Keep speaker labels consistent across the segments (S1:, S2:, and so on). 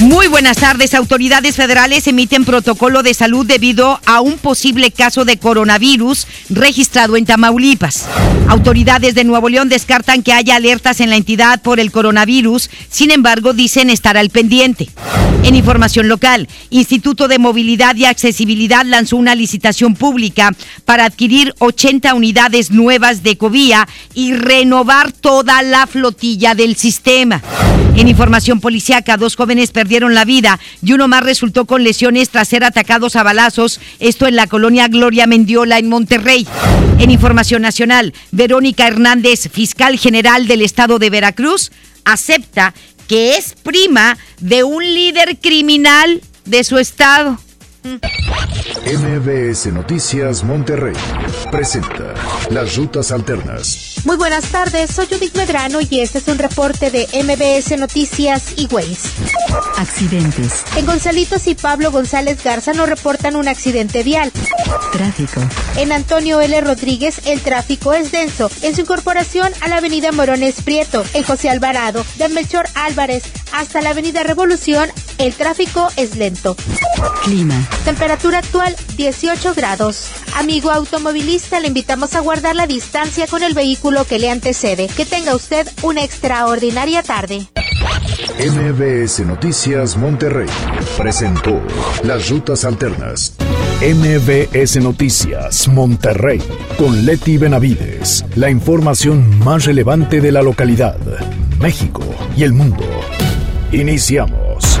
S1: Muy buenas tardes. Autoridades federales emiten protocolo de salud debido a un posible caso de coronavirus registrado en Tamaulipas. Autoridades de Nuevo León descartan que haya alertas en la entidad por el coronavirus, sin embargo dicen estar al pendiente. En información local, Instituto de Movilidad y Accesibilidad lanzó una licitación pública para adquirir 80 unidades nuevas de Covía y renovar toda la flotilla del sistema. En información policiaca, dos jóvenes perdieron la vida y uno más resultó con lesiones tras ser atacados a balazos, esto en la colonia Gloria Mendiola en Monterrey. En información nacional, Verónica Hernández, fiscal general del estado de Veracruz, acepta que es prima de un líder criminal de su estado.
S2: MBS Noticias Monterrey presenta Las Rutas Alternas.
S3: Muy buenas tardes, soy Judith Medrano y este es un reporte de MBS Noticias y Waze.
S4: Accidentes.
S3: En Gonzalitos y Pablo González Garza nos reportan un accidente vial.
S4: Tráfico.
S3: En Antonio L. Rodríguez el tráfico es denso en su incorporación a la avenida Morones Prieto. En José Alvarado, de Melchor Álvarez hasta la avenida Revolución, el tráfico es lento.
S4: Clima.
S3: Temperatura actual 18 grados. Amigo automovilista, le invitamos a guardar la distancia con el vehículo que le antecede. Que tenga usted una extraordinaria tarde.
S2: MBS Noticias Monterrey presentó Las Rutas Alternas. MBS Noticias Monterrey con Leti Benavides. La información más relevante de la localidad, México y el mundo. Iniciamos.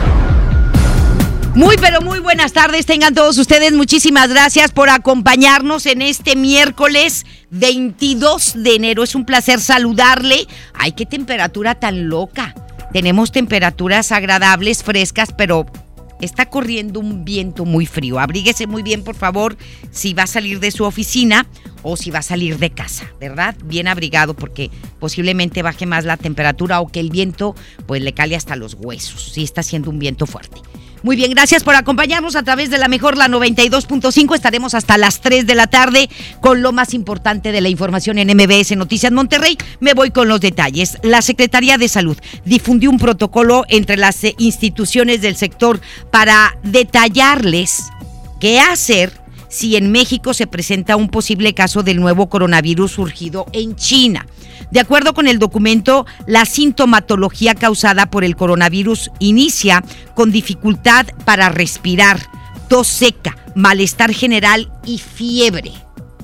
S1: Muy, pero muy buenas tardes. Tengan todos ustedes muchísimas gracias por acompañarnos en este miércoles 22 de enero. Es un placer saludarle. Ay, qué temperatura tan loca. Tenemos temperaturas agradables, frescas, pero está corriendo un viento muy frío. Abríguese muy bien, por favor, si va a salir de su oficina o si va a salir de casa, ¿verdad? Bien abrigado porque posiblemente baje más la temperatura o que el viento pues le cale hasta los huesos. Sí está haciendo un viento fuerte. Muy bien, gracias por acompañarnos a través de la mejor, la 92.5. Estaremos hasta las 3 de la tarde con lo más importante de la información en MBS Noticias Monterrey. Me voy con los detalles. La Secretaría de Salud difundió un protocolo entre las eh, instituciones del sector para detallarles qué hacer si en México se presenta un posible caso del nuevo coronavirus surgido en China. De acuerdo con el documento, la sintomatología causada por el coronavirus inicia con dificultad para respirar, tos seca, malestar general y fiebre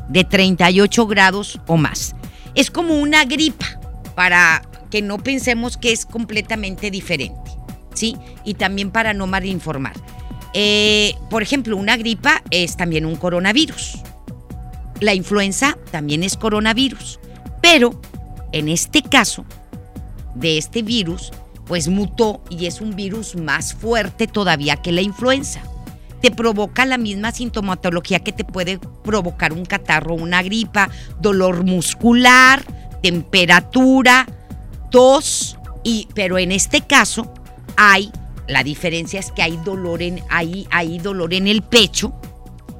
S1: de 38 grados o más. Es como una gripa para que no pensemos que es completamente diferente, ¿sí? Y también para no malinformar. Eh, por ejemplo, una gripa es también un coronavirus. La influenza también es coronavirus. Pero en este caso, de este virus, pues mutó y es un virus más fuerte todavía que la influenza. Te provoca la misma sintomatología que te puede provocar un catarro, una gripa, dolor muscular, temperatura, tos, y, pero en este caso hay, la diferencia es que hay dolor en, hay, hay dolor en el pecho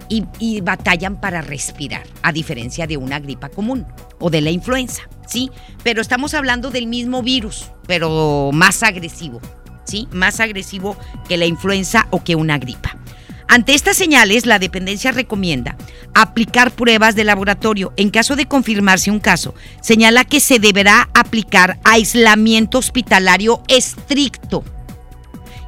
S1: y, y batallan para respirar, a diferencia de una gripa común o de la influenza. ¿sí? Pero estamos hablando del mismo virus, pero más agresivo, ¿sí? Más agresivo que la influenza o que una gripa. Ante estas señales, la dependencia recomienda aplicar pruebas de laboratorio. En caso de confirmarse un caso, señala que se deberá aplicar aislamiento hospitalario estricto.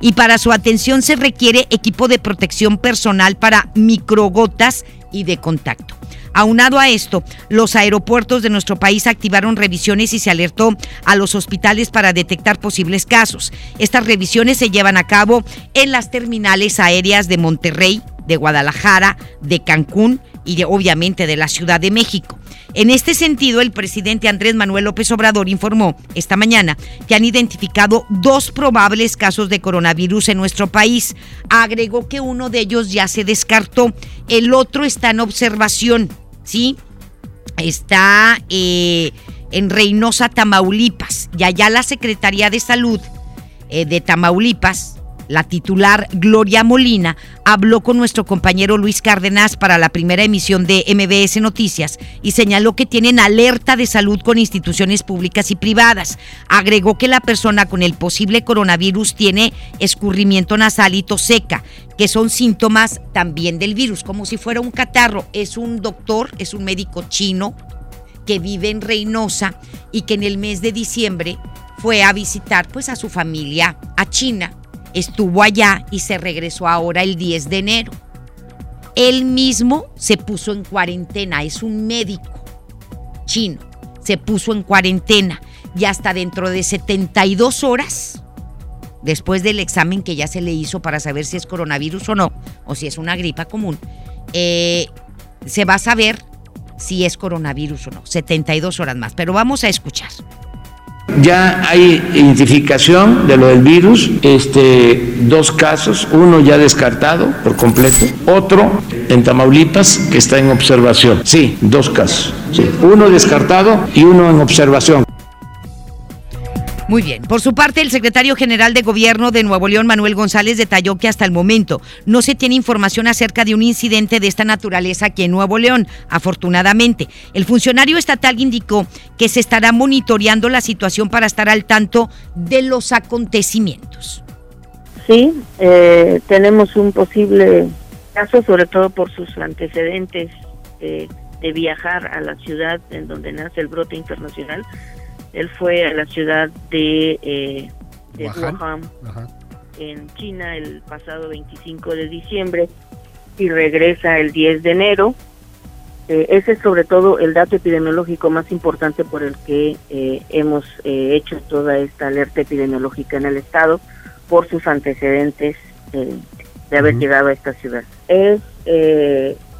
S1: Y para su atención se requiere equipo de protección personal para microgotas y de contacto. Aunado a esto, los aeropuertos de nuestro país activaron revisiones y se alertó a los hospitales para detectar posibles casos. Estas revisiones se llevan a cabo en las terminales aéreas de Monterrey, de Guadalajara, de Cancún y obviamente de la Ciudad de México. En este sentido, el presidente Andrés Manuel López Obrador informó esta mañana que han identificado dos probables casos de coronavirus en nuestro país. Agregó que uno de ellos ya se descartó, el otro está en observación, ¿sí? Está eh, en Reynosa, Tamaulipas, y allá la Secretaría de Salud eh, de Tamaulipas la titular Gloria Molina habló con nuestro compañero Luis Cárdenas para la primera emisión de MBS Noticias y señaló que tienen alerta de salud con instituciones públicas y privadas. Agregó que la persona con el posible coronavirus tiene escurrimiento nasal y tos seca, que son síntomas también del virus, como si fuera un catarro. Es un doctor, es un médico chino que vive en Reynosa y que en el mes de diciembre fue a visitar pues a su familia a China estuvo allá y se regresó ahora el 10 de enero. Él mismo se puso en cuarentena, es un médico chino, se puso en cuarentena y hasta dentro de 72 horas, después del examen que ya se le hizo para saber si es coronavirus o no, o si es una gripa común, eh, se va a saber si es coronavirus o no, 72 horas más. Pero vamos a escuchar.
S5: Ya hay identificación de lo del virus, este, dos casos, uno ya descartado por completo, otro en Tamaulipas que está en observación. Sí, dos casos. Uno descartado y uno en observación.
S1: Muy bien. Por su parte, el secretario general de Gobierno de Nuevo León, Manuel González, detalló que hasta el momento no se tiene información acerca de un incidente de esta naturaleza aquí en Nuevo León, afortunadamente. El funcionario estatal indicó que se estará monitoreando la situación para estar al tanto de los acontecimientos.
S6: Sí, eh, tenemos un posible caso, sobre todo por sus antecedentes de viajar a la ciudad en donde nace el brote internacional él fue a la ciudad de, eh, Wuhan, en China, el pasado 25 de diciembre y regresa el 10 de enero. Eh, ese es sobre todo el dato epidemiológico más importante por el que eh, hemos hecho toda esta alerta epidemiológica en el estado por sus antecedentes de haber llegado a esta ciudad. Es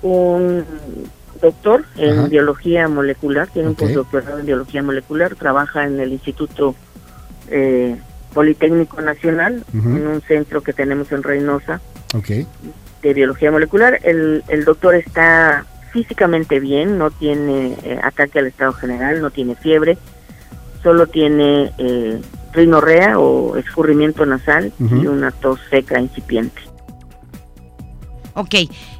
S6: un doctor en biología molecular, tiene un postdoctorado en biología molecular, trabaja en el Instituto eh, Politécnico Nacional, en un centro que tenemos en Reynosa de biología molecular. El, el doctor está físicamente bien, no tiene eh, ataque al estado general, no tiene fiebre, solo tiene eh, rinorrea o escurrimiento nasal y una tos seca incipiente.
S1: Ok,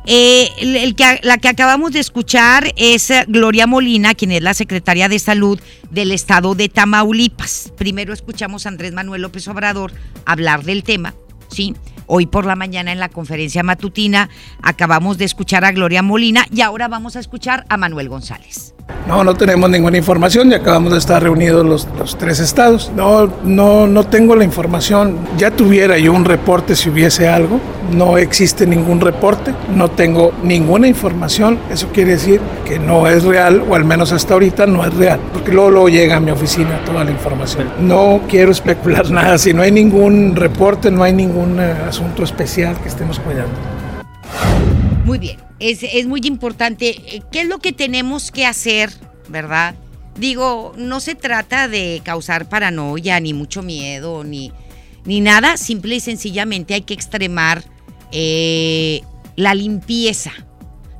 S1: eh, el, que, la que acabamos de escuchar es eh, Gloria Molina, quien es la secretaria de Salud del estado de Tamaulipas. Primero escuchamos a Andrés Manuel López Obrador hablar del tema, ¿sí? Hoy por la mañana en la conferencia matutina acabamos de escuchar a Gloria Molina y ahora vamos a escuchar a Manuel González.
S7: No, no tenemos ninguna información y acabamos de estar reunidos los, los, tres estados. No, no, no tengo la información. Ya tuviera yo un reporte si hubiese algo. No existe ningún reporte. No tengo ninguna información. Eso quiere decir que no es real o al menos hasta ahorita no es real. Porque luego, luego llega a mi oficina toda la información. No quiero especular nada. Si no hay ningún reporte, no hay ningún eh, asunto especial que estemos cuidando.
S1: Muy bien es, muy importante. Eh, ¿Qué es lo que tenemos que hacer, verdad? Digo, no se trata de causar paranoia, ni mucho miedo, ni, ni nada. Simple y sencillamente hay que extremar eh, la limpieza.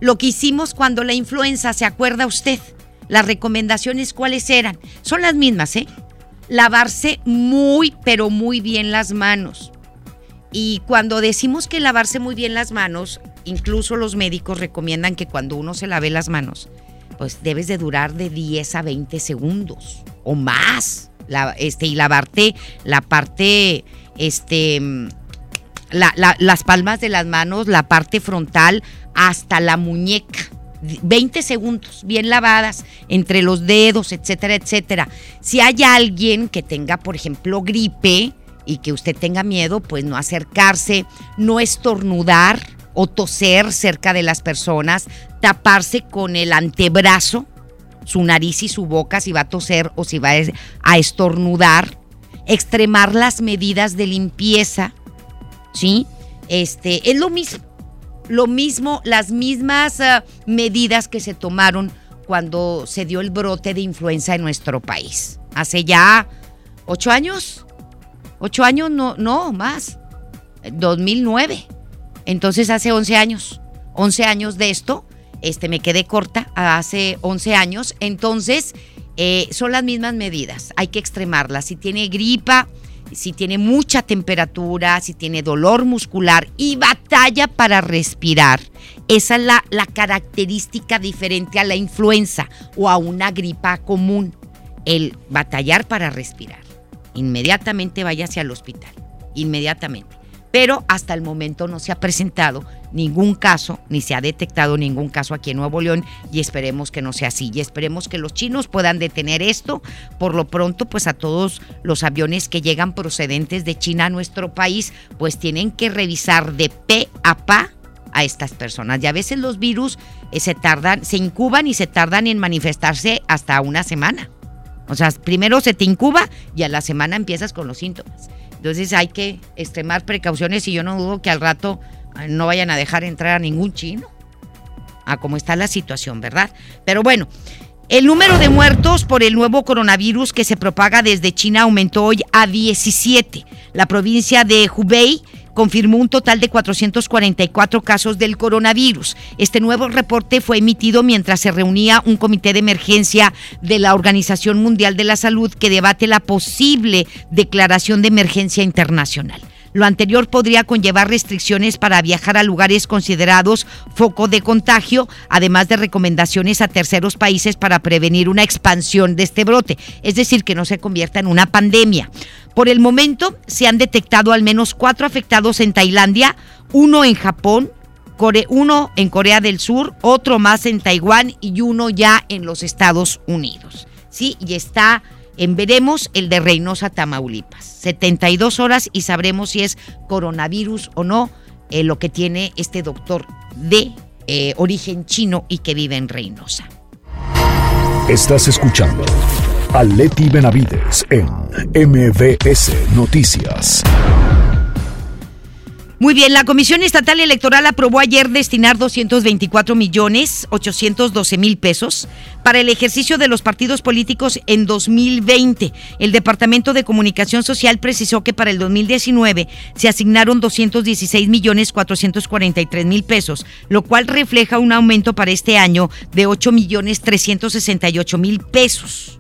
S1: Lo que hicimos cuando la influenza, ¿se acuerda usted? Las recomendaciones, ¿cuáles eran? Son las mismas, ¿eh? Lavarse muy, pero muy bien las manos. Y cuando decimos que lavarse muy bien las manos, incluso los médicos recomiendan que cuando uno se lave las manos, pues debes de durar de 10 a 20 segundos o más. este, y lavarte la parte, este, las palmas de las manos, la parte frontal hasta la muñeca. 20 segundos, bien lavadas, entre los dedos, etcétera, etcétera. Si hay alguien que tenga, por ejemplo, gripe y que usted tenga miedo, pues no acercarse, no estornudar, o toser cerca de las personas, taparse con el antebrazo, su nariz y su boca si va a toser o si va a estornudar, extremar las medidas de limpieza, ¿sí? Este, es lo mismo. lo mismo, las mismas ah, medidas que se tomaron cuando se dio el brote de influenza en nuestro país. Hace ya ocho años, ocho años, no, no, más, 2009. Entonces hace 11 años, 11 años de esto, este me quedé corta, hace 11 años, entonces eh, son las mismas medidas, hay que extremarlas. Si tiene gripa, si tiene mucha temperatura, si tiene dolor muscular y batalla para respirar. Esa es la, la, característica diferente a la influenza o a una gripa común, el batallar para respirar. Inmediatamente váyase al hospital, inmediatamente pero hasta el momento no se ha presentado ningún caso, ni se ha detectado ningún caso aquí en Nuevo León y esperemos que no sea así y esperemos que los chinos puedan detener esto. Por lo pronto, pues a todos los aviones que llegan procedentes de China a nuestro país, pues tienen que revisar de pe a pa a estas personas. Y a veces los virus eh, se tardan, se incuban y se tardan en manifestarse hasta una semana. O sea, primero se te incuba y a la semana empiezas con los síntomas. Entonces hay que extremar precauciones y yo no dudo que al rato eh, no vayan a dejar entrar a ningún chino. A cómo está la situación, ¿verdad? Pero bueno, el número de muertos por el nuevo coronavirus que se propaga desde China aumentó hoy a 17. La provincia de Hubei confirmó un total de 444 casos del coronavirus. Este nuevo reporte fue emitido mientras se reunía un comité de emergencia de la Organización Mundial de la Salud que debate la posible declaración de emergencia internacional. Lo anterior podría conllevar restricciones para viajar a lugares considerados foco de contagio, además de recomendaciones a terceros países para prevenir una expansión de este brote, es decir, que no se convierta en una pandemia. Por el momento se han detectado al menos cuatro afectados en Tailandia, uno en Japón, uno en Corea del Sur, otro más en Taiwán y uno ya en los Estados Unidos. Sí, y está en Veremos el de Reynosa, Tamaulipas. 72 horas y sabremos si es coronavirus o no eh, lo que tiene este doctor de eh, origen chino y que vive en Reynosa.
S2: Estás escuchando a Leti Benavides en MBS Noticias.
S1: Muy bien, la Comisión Estatal Electoral aprobó ayer destinar 224 millones 812 mil pesos para el ejercicio de los partidos políticos en 2020. El Departamento de Comunicación Social precisó que para el 2019 se asignaron 216 millones 443 mil pesos, lo cual refleja un aumento para este año de 8 millones 368 mil pesos.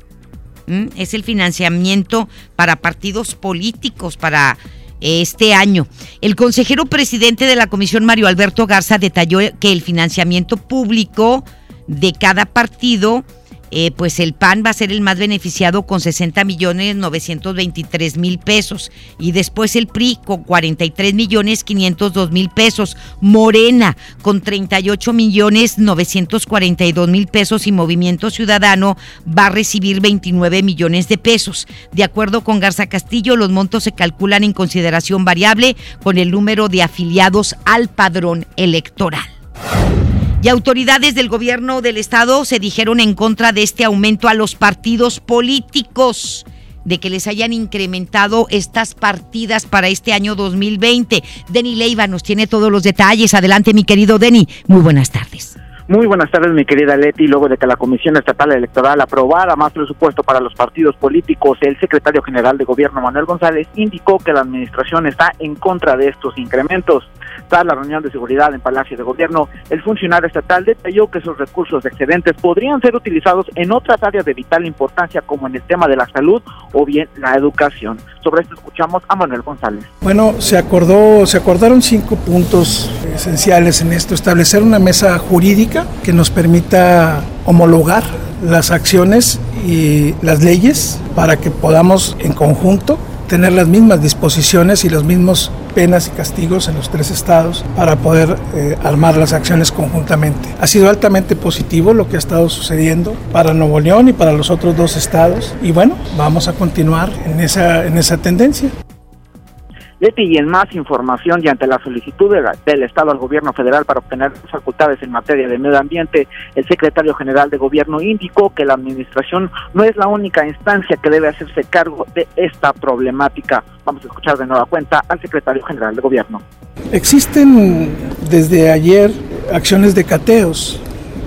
S1: ¿Mm? Es el financiamiento para partidos políticos, para este año. El consejero presidente de la comisión, Mario Alberto Garza, detalló que el financiamiento público de cada partido eh, pues el PAN va a ser el más beneficiado con 60 millones 923 mil pesos y después el PRI con 43 millones 502 mil pesos, Morena con 38 millones 942 mil pesos y Movimiento Ciudadano va a recibir 29 millones de pesos. De acuerdo con Garza Castillo, los montos se calculan en consideración variable con el número de afiliados al padrón electoral. Y autoridades del gobierno del estado se dijeron en contra de este aumento a los partidos políticos de que les hayan incrementado estas partidas para este año 2020. Denny Leiva nos tiene todos los detalles. Adelante, mi querido Denny. Muy buenas tardes.
S8: Muy buenas tardes, mi querida Leti. Luego de que la Comisión Estatal Electoral aprobara más presupuesto para los partidos políticos, el secretario general de Gobierno, Manuel González, indicó que la administración está en contra de estos incrementos. Tras la reunión de seguridad en Palacio de Gobierno, el funcionario estatal detalló que esos recursos excedentes podrían ser utilizados en otras áreas de vital importancia, como en el tema de la salud o bien la educación. Sobre esto escuchamos a Manuel González.
S7: Bueno, se acordó, se acordaron cinco puntos esenciales en esto: establecer una mesa jurídica que nos permita homologar las acciones y las leyes para que podamos en conjunto tener las mismas disposiciones y las mismas penas y castigos en los tres estados para poder eh, armar las acciones conjuntamente. Ha sido altamente positivo lo que ha estado sucediendo para Nuevo León y para los otros dos estados y bueno, vamos a continuar en esa, en esa tendencia.
S8: Y en más información y ante la solicitud del Estado al gobierno federal para obtener facultades en materia de medio ambiente, el secretario general de gobierno indicó que la administración no es la única instancia que debe hacerse cargo de esta problemática. Vamos a escuchar de nueva cuenta al secretario general de gobierno.
S7: Existen desde ayer acciones de cateos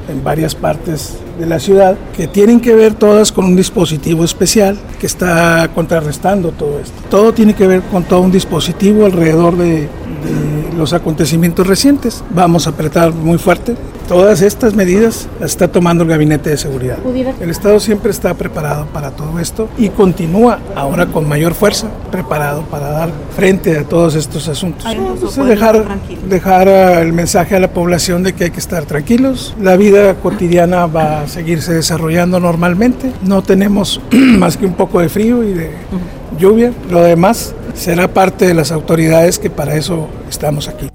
S7: en varias partes de la ciudad que tienen que ver todas con un dispositivo especial que está contrarrestando todo esto. Todo tiene que ver con todo un dispositivo alrededor de, de los acontecimientos recientes. Vamos a apretar muy fuerte. Todas estas medidas las está tomando el Gabinete de Seguridad. El Estado siempre está preparado para todo esto y continúa ahora con mayor fuerza preparado para dar frente a todos estos asuntos. Entonces, dejar, dejar ah, el mensaje a la población de que hay que estar tranquilos. La vida cotidiana va a seguirse desarrollando normalmente. No tenemos más que un poco de frío y de lluvia. Lo demás será parte de las autoridades que para eso estamos aquí.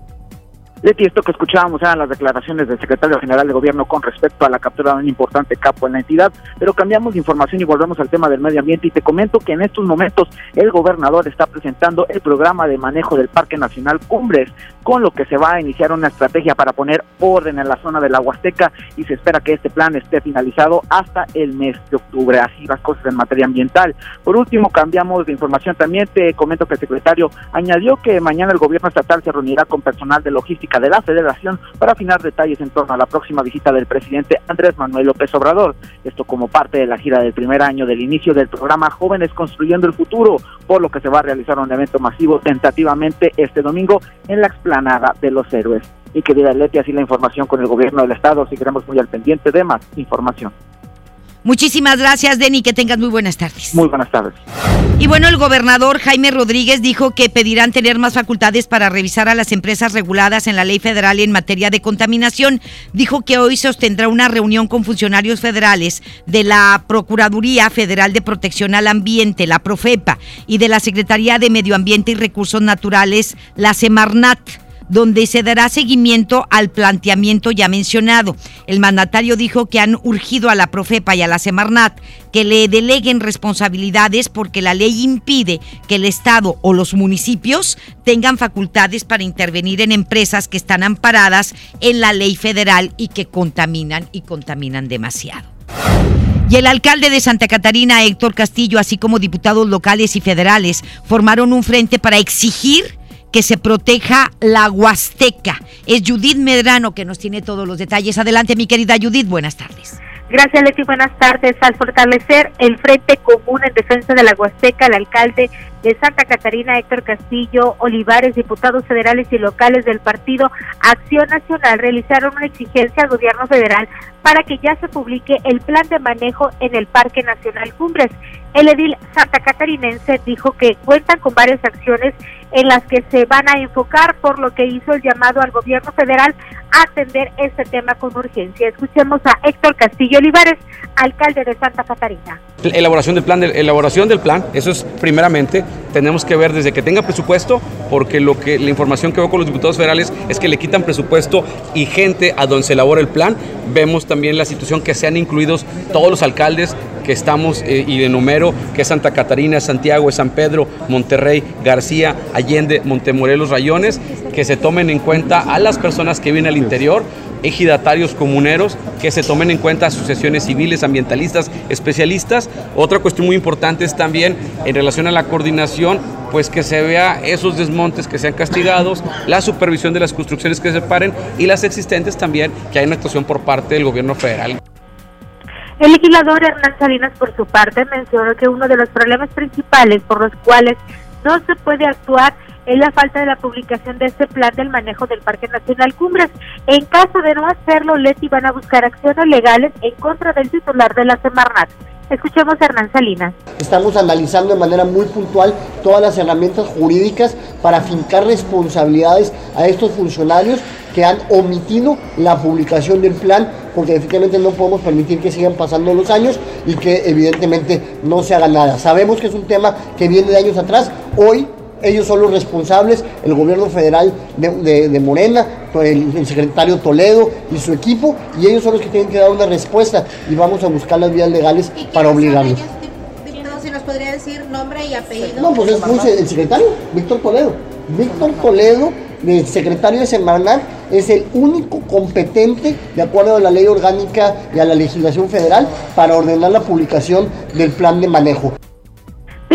S8: Leti, esto que escuchábamos eran las declaraciones del secretario general de gobierno con respecto a la captura de un importante capo en la entidad, pero cambiamos de información y volvemos al tema del medio ambiente y te comento que en estos momentos el gobernador está presentando el programa de manejo del Parque Nacional Cumbres, con lo que se va a iniciar una estrategia para poner orden en la zona de la Huasteca y se espera que este plan esté finalizado hasta el mes de octubre, así las cosas en materia ambiental. Por último, cambiamos de información también, te comento que el secretario añadió que mañana el gobierno estatal se reunirá con personal de logística de la federación para afinar detalles en torno a la próxima visita del presidente Andrés Manuel López Obrador. Esto como parte de la gira del primer año del inicio del programa Jóvenes Construyendo el Futuro, por lo que se va a realizar un evento masivo tentativamente este domingo en la explanada de los héroes. Y querida Leti, así la información con el gobierno del estado, seguiremos muy al pendiente de más información.
S1: Muchísimas gracias, Denny. Que tengas muy buenas tardes.
S8: Muy buenas tardes.
S1: Y bueno, el gobernador Jaime Rodríguez dijo que pedirán tener más facultades para revisar a las empresas reguladas en la ley federal en materia de contaminación. Dijo que hoy sostendrá una reunión con funcionarios federales de la Procuraduría Federal de Protección al Ambiente, la Profepa, y de la Secretaría de Medio Ambiente y Recursos Naturales, la Semarnat donde se dará seguimiento al planteamiento ya mencionado. El mandatario dijo que han urgido a la Profepa y a la Semarnat que le deleguen responsabilidades porque la ley impide que el Estado o los municipios tengan facultades para intervenir en empresas que están amparadas en la ley federal y que contaminan y contaminan demasiado. Y el alcalde de Santa Catarina, Héctor Castillo, así como diputados locales y federales, formaron un frente para exigir que se proteja la Huasteca. Es Judith Medrano que nos tiene todos los detalles. Adelante, mi querida Judith, buenas tardes.
S3: Gracias, Leti. Buenas tardes. Al fortalecer el Frente Común en Defensa de la Huasteca, el alcalde de Santa Catarina, Héctor Castillo Olivares, diputados federales y locales del partido Acción Nacional, realizaron una exigencia al gobierno federal para que ya se publique el plan de manejo en el Parque Nacional Cumbres. El edil santa catarinense dijo que cuentan con varias acciones en las que se van a enfocar, por lo que hizo el llamado al gobierno federal a atender este tema con urgencia. Escuchemos a Héctor Castillo Olivares, alcalde de Santa Catarina.
S9: Elaboración del plan, elaboración del plan, eso es primeramente, tenemos que ver desde que tenga presupuesto, porque lo que la información que veo con los diputados federales es que le quitan presupuesto y gente a donde se elabora el plan. Vemos también la situación que sean incluidos todos los alcaldes que estamos eh, y de número, que es Santa Catarina, Santiago, San Pedro, Monterrey, García, Allende, Montemorelos, Rayones, que se tomen en cuenta a las personas que vienen al interior, ejidatarios comuneros, que se tomen en cuenta asociaciones civiles, ambientalistas, especialistas. Otra cuestión muy importante es también en relación a la coordinación, pues que se vea esos desmontes que sean castigados, la supervisión de las construcciones que se paren y las existentes también, que hay una actuación por parte del gobierno federal.
S3: El legislador Hernán Salinas, por su parte, mencionó que uno de los problemas principales por los cuales no se puede actuar es la falta de la publicación de este plan del manejo del Parque Nacional Cumbres. En caso de no hacerlo, Leti van a buscar acciones legales en contra del titular de la Semarnat. Escuchemos a Hernán Salinas.
S10: Estamos analizando de manera muy puntual todas las herramientas jurídicas para fincar responsabilidades a estos funcionarios que han omitido la publicación del plan, porque efectivamente no podemos permitir que sigan pasando los años y que evidentemente no se haga nada. Sabemos que es un tema que viene de años atrás. Hoy ellos son los responsables, el gobierno federal de, de, de Morena, el, el, secretario Toledo y su equipo, y ellos son los que tienen que dar una respuesta y vamos a buscar las vías legales para obligarlos.
S11: Ellos, si nos podría decir nombre y apellido.
S10: No, pues es el secretario, Víctor Toledo. Víctor Toledo, el secretario de Semarnat, es el único competente, de acuerdo a la ley orgánica y a la legislación federal, para ordenar la publicación del plan de manejo.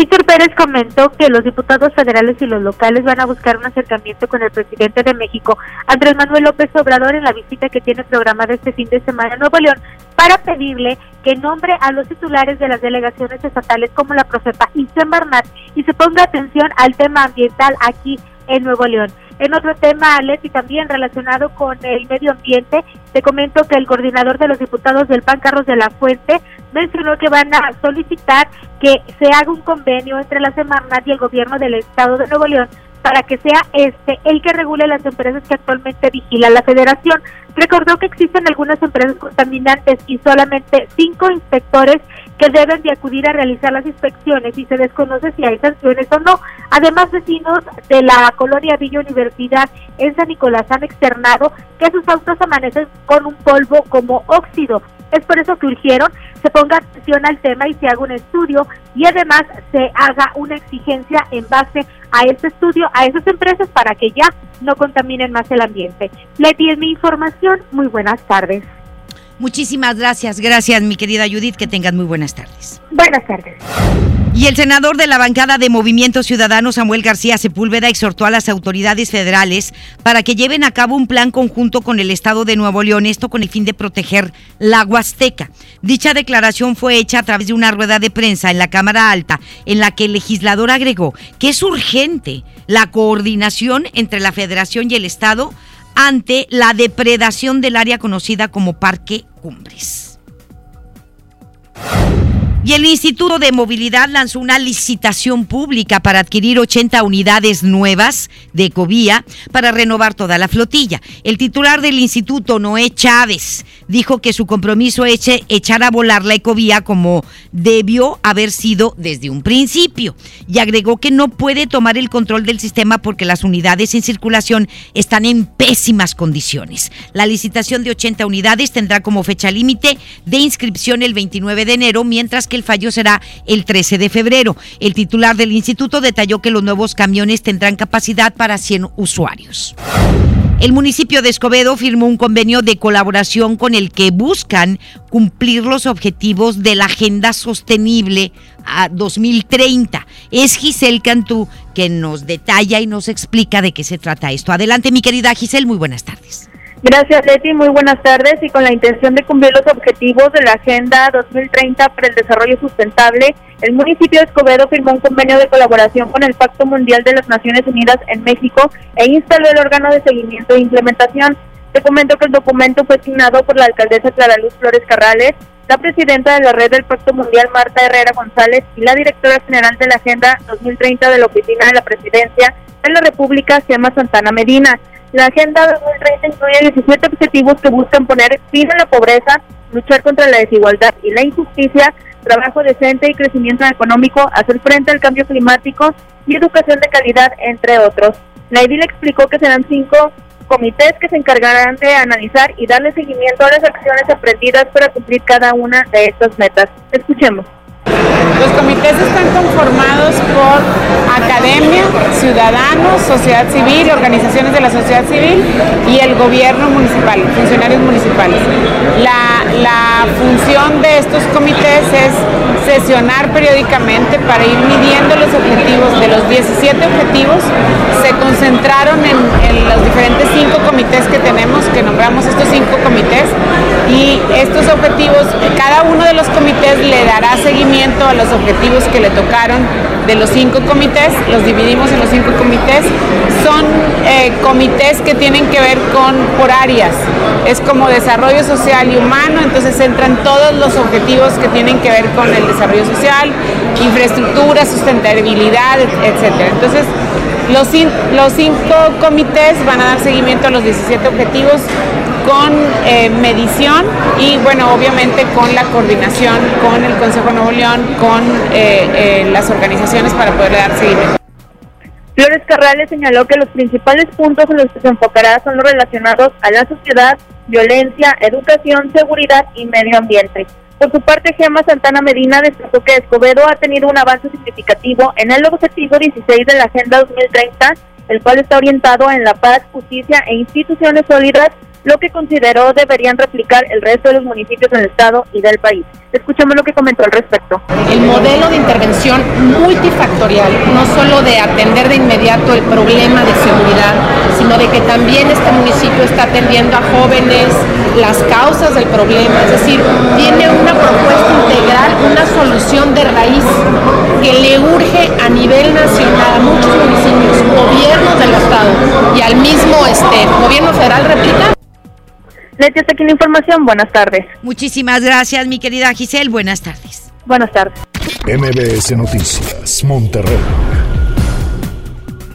S3: Víctor Pérez comentó que los diputados federales y los locales van a buscar un acercamiento con el presidente de México, Andrés Manuel López Obrador, en la visita que tiene programada este fin de semana en Nuevo León, para pedirle que nombre a los titulares de las delegaciones estatales como la Profepa y Semarnat y se ponga atención al tema ambiental aquí en Nuevo León. En otro tema, Leti, también relacionado con el medio ambiente, te comento que el coordinador de los diputados del PAN, Carlos de la Fuente, mencionó que van a solicitar que se haga un convenio entre la Semarnat y el gobierno del estado de Nuevo León para que sea este el que regule las empresas que actualmente vigila la federación. Recordó que existen algunas empresas contaminantes y solamente cinco inspectores que deben de acudir a realizar las inspecciones y se desconoce si hay sanciones o no. Además, vecinos de la colonia Villa Universidad en San Nicolás han externado que sus autos amanecen con un polvo como óxido. Es por eso que urgieron se ponga atención al tema y se haga un estudio y además se haga una exigencia en base a ese estudio a esas empresas para que ya no contaminen más el ambiente. Leti es mi información. Muy buenas tardes.
S1: Muchísimas gracias, gracias mi querida Judith, que tengan muy buenas tardes.
S3: Buenas tardes.
S1: Y el senador de la bancada de Movimiento Ciudadano, Samuel García Sepúlveda, exhortó a las autoridades federales para que lleven a cabo un plan conjunto con el Estado de Nuevo León, esto con el fin de proteger la Huasteca. Dicha declaración fue hecha a través de una rueda de prensa en la Cámara Alta, en la que el legislador agregó que es urgente la coordinación entre la Federación y el Estado ante la depredación del área conocida como Parque Cumbres. Y el Instituto de Movilidad lanzó una licitación pública para adquirir 80 unidades nuevas de Ecovía para renovar toda la flotilla. El titular del instituto, Noé Chávez, dijo que su compromiso es echar a volar la Ecovía como debió haber sido desde un principio. Y agregó que no puede tomar el control del sistema porque las unidades en circulación están en pésimas condiciones. La licitación de 80 unidades tendrá como fecha límite de inscripción el 29 de enero, mientras que el fallo será el 13 de febrero. El titular del instituto detalló que los nuevos camiones tendrán capacidad para 100 usuarios. El municipio de Escobedo firmó un convenio de colaboración con el que buscan cumplir los objetivos de la Agenda Sostenible a 2030. Es Giselle Cantú que nos detalla y nos explica de qué se trata esto. Adelante, mi querida Giselle, muy buenas tardes.
S3: Gracias, Leti. Muy buenas tardes. Y con la intención de cumplir los objetivos de la Agenda 2030 para el Desarrollo Sustentable, el municipio de Escobedo firmó un convenio de colaboración con el Pacto Mundial de las Naciones Unidas en México e instaló el órgano de seguimiento e implementación. Te comento que el documento fue asignado por la alcaldesa Clara Luz Flores Carrales, la presidenta de la red del Pacto Mundial Marta Herrera González y la directora general de la Agenda 2030 de la Oficina de la Presidencia de la República, Gemma Santana Medina. La Agenda 2030 incluye 17 objetivos que buscan poner fin a la pobreza, luchar contra la desigualdad y la injusticia, trabajo decente y crecimiento económico, hacer frente al cambio climático y educación de calidad, entre otros. La EDIL explicó que serán cinco comités que se encargarán de analizar y darle seguimiento a las acciones emprendidas para cumplir cada una de estas metas. Escuchemos.
S11: Los comités están conformados por academia, ciudadanos, sociedad civil, organizaciones de la sociedad civil y el gobierno municipal, funcionarios municipales. La, la función de estos comités es sesionar periódicamente para ir midiendo los objetivos. De los 17 objetivos, se concentraron en, los diferentes cinco comités que tenemos, que nombramos estos cinco comités, y estos objetivos, cada uno de los comités le dará seguimiento a los objetivos que le tocaron de los cinco comités, los dividimos en los cinco comités, son eh, comités que tienen que ver con por áreas, es como desarrollo social y humano, entonces entran todos los objetivos que tienen que ver con el desarrollo social, infraestructura, sustentabilidad, etcétera. Entonces, los, cinco comités van a dar seguimiento a los 17 objetivos con eh, medición y bueno, obviamente con la coordinación con el Consejo Nuevo León, con eh, eh, las organizaciones para poder dar seguimiento.
S3: Carrales señaló que los principales puntos en los que se enfocará son los relacionados a la sociedad, violencia, educación, seguridad y medio ambiente. Por su parte, Gemma Santana Medina destacó que Escobedo ha tenido un avance significativo en el objetivo 16 de la Agenda 2030
S12: el cual está orientado en la paz, justicia e instituciones sólidas lo que consideró deberían replicar el resto de los municipios del estado y del país. Escuchemos lo que comentó al respecto.
S13: El modelo de intervención multifactorial, no solo de atender de inmediato el problema de seguridad, sino de que también este municipio está atendiendo a jóvenes las causas del problema, es decir, tiene una propuesta integral, una solución de raíz que le urge a nivel nacional a muchos municipios, gobiernos del estado y al mismo este, gobierno federal replicar.
S12: Leti, hasta aquí la información. Buenas tardes.
S1: Muchísimas gracias, mi querida Giselle. Buenas tardes.
S12: Buenas tardes.
S2: MBS Noticias, Monterrey.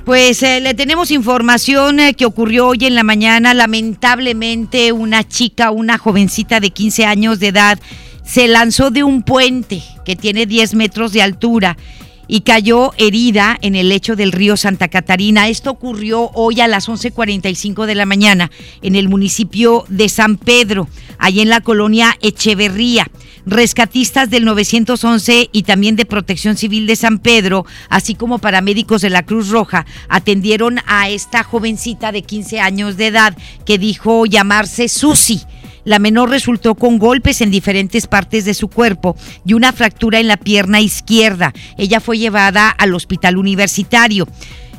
S1: Pues eh, le tenemos información eh, que ocurrió hoy en la mañana. Lamentablemente, una chica, una jovencita de 15 años de edad, se lanzó de un puente que tiene 10 metros de altura y cayó herida en el lecho del río Santa Catarina. Esto ocurrió hoy a las 11:45 de la mañana en el municipio de San Pedro, allí en la colonia Echeverría. Rescatistas del 911 y también de Protección Civil de San Pedro, así como paramédicos de la Cruz Roja, atendieron a esta jovencita de 15 años de edad que dijo llamarse Susi. La menor resultó con golpes en diferentes partes de su cuerpo y una fractura en la pierna izquierda. Ella fue llevada al hospital universitario.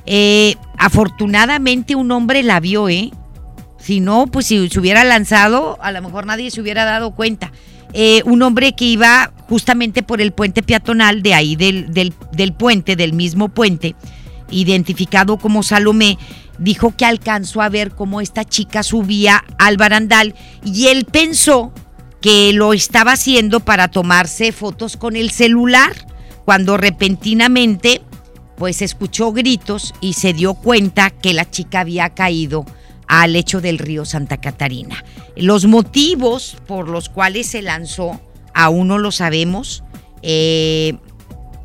S1: Eh, afortunadamente un hombre la vio, ¿eh? Si no, pues si se hubiera lanzado, a lo mejor nadie se hubiera dado cuenta. Eh, un hombre que iba justamente por el puente peatonal de ahí, del, del, del puente, del mismo puente, identificado como Salomé, dijo que alcanzó a ver cómo esta chica subía al barandal y él pensó que lo estaba haciendo para tomarse fotos con el celular, cuando repentinamente pues escuchó gritos y se dio cuenta que la chica había caído al lecho del río Santa Catarina. Los motivos por los cuales se lanzó aún no lo sabemos. Eh,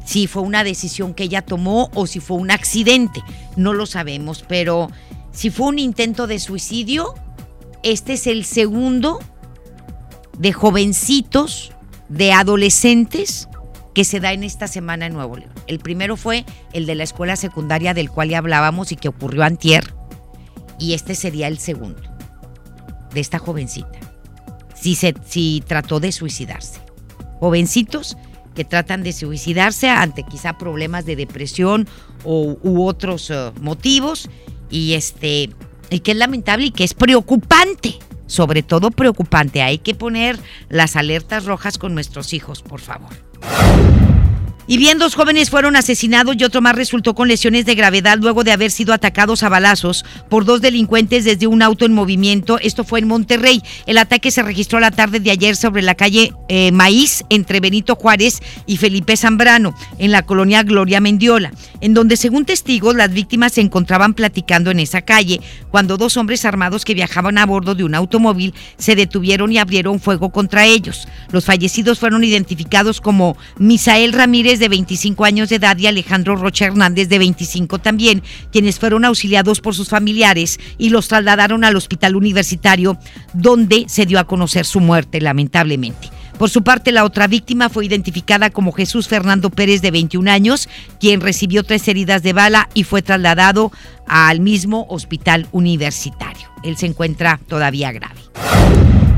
S1: si fue una decisión que ella tomó o si fue un accidente, no lo sabemos, pero si fue un intento de suicidio, este es el segundo de jovencitos, de adolescentes que se da en esta semana en Nuevo León. El primero fue el de la escuela secundaria del cual ya hablábamos y que ocurrió antier, y este sería el segundo de esta jovencita, si, se, si trató de suicidarse. Jovencitos tratan de suicidarse ante quizá problemas de depresión o, u otros uh, motivos y este y que es lamentable y que es preocupante, sobre todo preocupante. Hay que poner las alertas rojas con nuestros hijos, por favor. Y bien, dos jóvenes fueron asesinados y otro más resultó con lesiones de gravedad luego de haber sido atacados a balazos por dos delincuentes desde un auto en movimiento. Esto fue en Monterrey. El ataque se registró la tarde de ayer sobre la calle eh, Maíz entre Benito Juárez y Felipe Zambrano, en la colonia Gloria Mendiola, en donde según testigos las víctimas se encontraban platicando en esa calle cuando dos hombres armados que viajaban a bordo de un automóvil se detuvieron y abrieron fuego contra ellos. Los fallecidos fueron identificados como Misael Ramírez de 25 años de edad y Alejandro Rocha Hernández de 25 también, quienes fueron auxiliados por sus familiares y los trasladaron al hospital universitario donde se dio a conocer su muerte lamentablemente. Por su parte, la otra víctima fue identificada como Jesús Fernando Pérez, de 21 años, quien recibió tres heridas de bala y fue trasladado al mismo hospital universitario. Él se encuentra todavía grave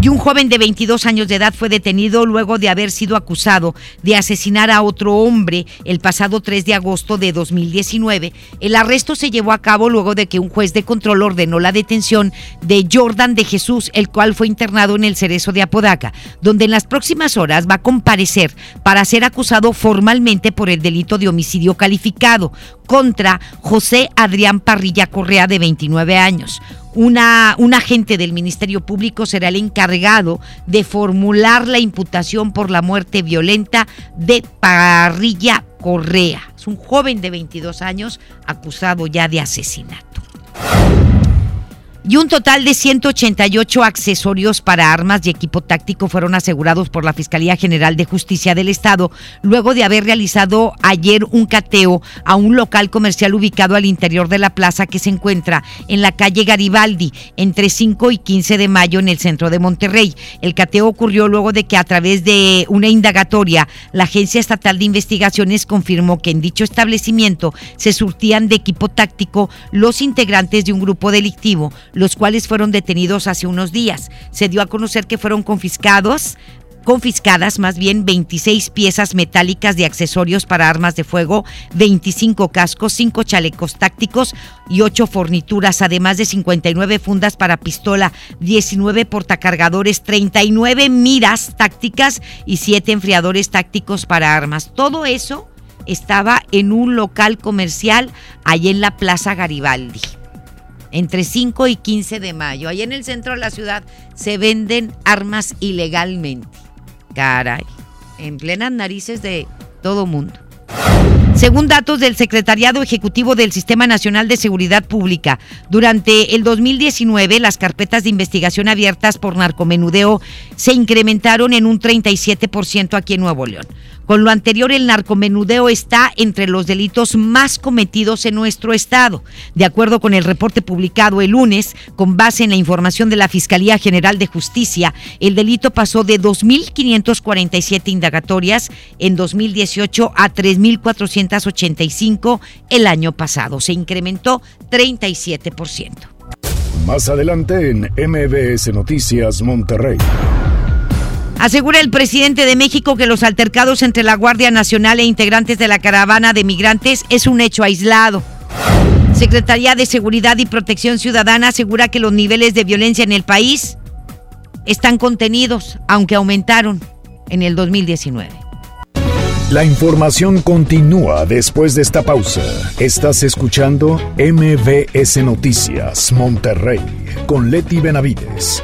S1: y un joven de 22 años de edad fue detenido luego de haber sido acusado de asesinar a otro hombre el pasado 3 de agosto de 2019. El arresto se llevó a cabo luego de que un juez de control ordenó la detención de Jordan de Jesús, el cual fue internado en el Cerezo de Apodaca, donde en las próximas horas va a comparecer para ser acusado formalmente por el delito de homicidio calificado contra José Adrián Parrilla Correa de 29 años una, un agente del Ministerio Público será el encargado de formular la imputación por la muerte violenta de Parrilla Correa. Es un joven de 22 años acusado ya de asesinato. Y un total de 188 accesorios para armas y equipo táctico fueron asegurados por la Fiscalía General de Justicia del Estado luego de haber realizado ayer un cateo a un local comercial ubicado al interior de la plaza que se encuentra en la calle Garibaldi entre 5 y 15 de mayo en el centro de Monterrey. El cateo ocurrió luego de que a través de una indagatoria la Agencia Estatal de Investigaciones confirmó que en dicho establecimiento se surtían de equipo táctico los integrantes de un grupo delictivo los cuales fueron detenidos hace unos días. Se dio a conocer que fueron confiscados confiscadas más bien 26 piezas metálicas de accesorios para armas de fuego, 25 cascos, 5 chalecos tácticos y 8 fornituras, además de 59 fundas para pistola, 19 portacargadores, 39 miras tácticas y 7 enfriadores tácticos para armas. Todo eso estaba en un local comercial allí en la Plaza Garibaldi entre 5 y 15 de mayo. Ahí en el centro de la ciudad se venden armas ilegalmente. Caray, en plenas narices de todo mundo. Según datos del Secretariado Ejecutivo del Sistema Nacional de Seguridad Pública, durante el 2019 las carpetas de investigación abiertas por narcomenudeo se incrementaron en un 37% aquí en Nuevo León. Con lo anterior, el narcomenudeo está entre los delitos más cometidos en nuestro estado. De acuerdo con el reporte publicado el lunes, con base en la información de la Fiscalía General de Justicia, el delito pasó de 2.547 indagatorias en 2018 a 3.485 el año pasado. Se incrementó 37%.
S2: Más adelante en MBS Noticias Monterrey.
S1: Asegura el presidente de México que los altercados entre la Guardia Nacional e integrantes de la caravana de migrantes es un hecho aislado. Secretaría de Seguridad y Protección Ciudadana asegura que los niveles de violencia en el país están contenidos, aunque aumentaron en el 2019.
S2: La información continúa después de esta pausa. Estás escuchando MBS Noticias Monterrey con Leti Benavides.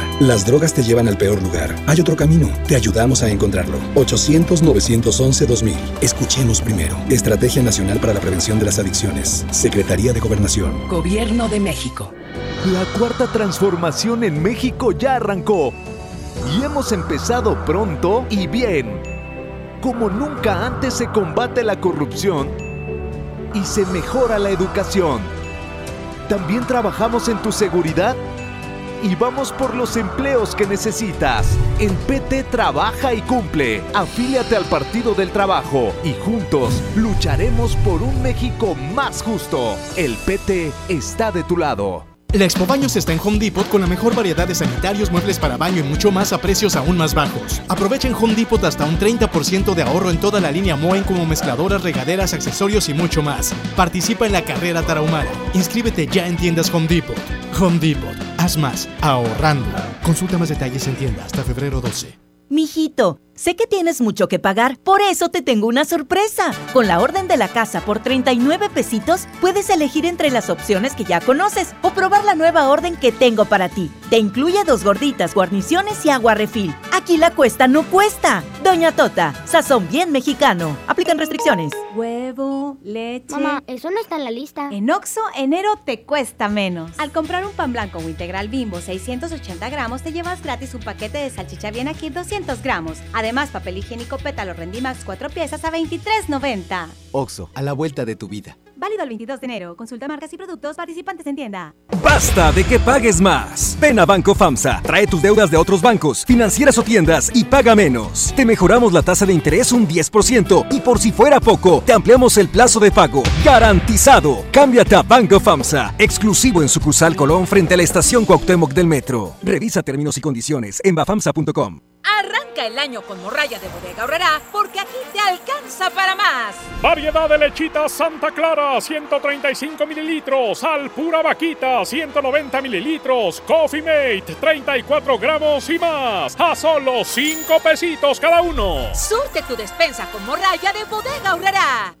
S14: Las drogas te llevan al peor lugar. Hay otro camino. Te ayudamos a encontrarlo. 800-911-2000. Escuchemos primero. Estrategia Nacional para la Prevención de las Adicciones. Secretaría de Gobernación.
S15: Gobierno de México.
S16: La cuarta transformación en México ya arrancó. Y hemos empezado pronto y bien. Como nunca antes se combate la corrupción y se mejora la educación. También trabajamos en tu seguridad y vamos por los empleos que necesitas. En PT trabaja y cumple. Afíliate al Partido del Trabajo y juntos lucharemos por un México más justo. El PT está de tu lado.
S17: La Expo Baños está en Home Depot con la mejor variedad de sanitarios, muebles para baño y mucho más a precios aún más bajos. Aprovecha en Home Depot hasta un 30% de ahorro en toda la línea Moen como mezcladoras, regaderas, accesorios y mucho más. Participa en la carrera tarahumara. Inscríbete ya en tiendas Home Depot. Home Depot. Haz más ahorrando. Consulta más detalles en tienda hasta febrero 12.
S18: Mijito, sé que tienes mucho que pagar, por eso te tengo una sorpresa. Con la orden de la casa por 39 pesitos, puedes elegir entre las opciones que ya conoces o probar la nueva orden que tengo para ti. Te incluye dos gorditas, guarniciones y agua refil. Aquí la cuesta no cuesta. Doña Tota, sazón bien mexicano. Aplican restricciones.
S19: Huevo, leche.
S20: Mamá, eso no está en la lista.
S19: En Oxo, enero te cuesta menos. Al comprar un pan blanco o integral bimbo 680 gramos, te llevas gratis un paquete de salchicha bien aquí 200 gramos. Además, papel higiénico pétalo Rendimax 4 piezas a 23.90.
S21: Oxo, a la vuelta de tu vida.
S19: Válido el 22 de enero. Consulta marcas y productos participantes en tienda.
S16: Basta de que pagues más. Ven a Banco FAMSA, trae tus deudas de otros bancos, financieras o tiendas y paga menos. Te mejoramos la tasa de interés un 10% y por si fuera poco, te ampliamos el plazo de pago. Garantizado. Cámbiate a Banco FAMSA, exclusivo en sucursal Colón frente a la estación Cuauhtémoc del Metro. Revisa términos y condiciones en bafamsa.com.
S22: Arranca el año con morralla de bodega ahorrará porque aquí te alcanza para más.
S23: Variedad de lechita Santa Clara, 135 mililitros. Al pura vaquita, 190 mililitros. Coffee Mate, 34 gramos y más. A solo 5 pesitos cada uno.
S22: Surte tu despensa con morralla de bodega ahorrará.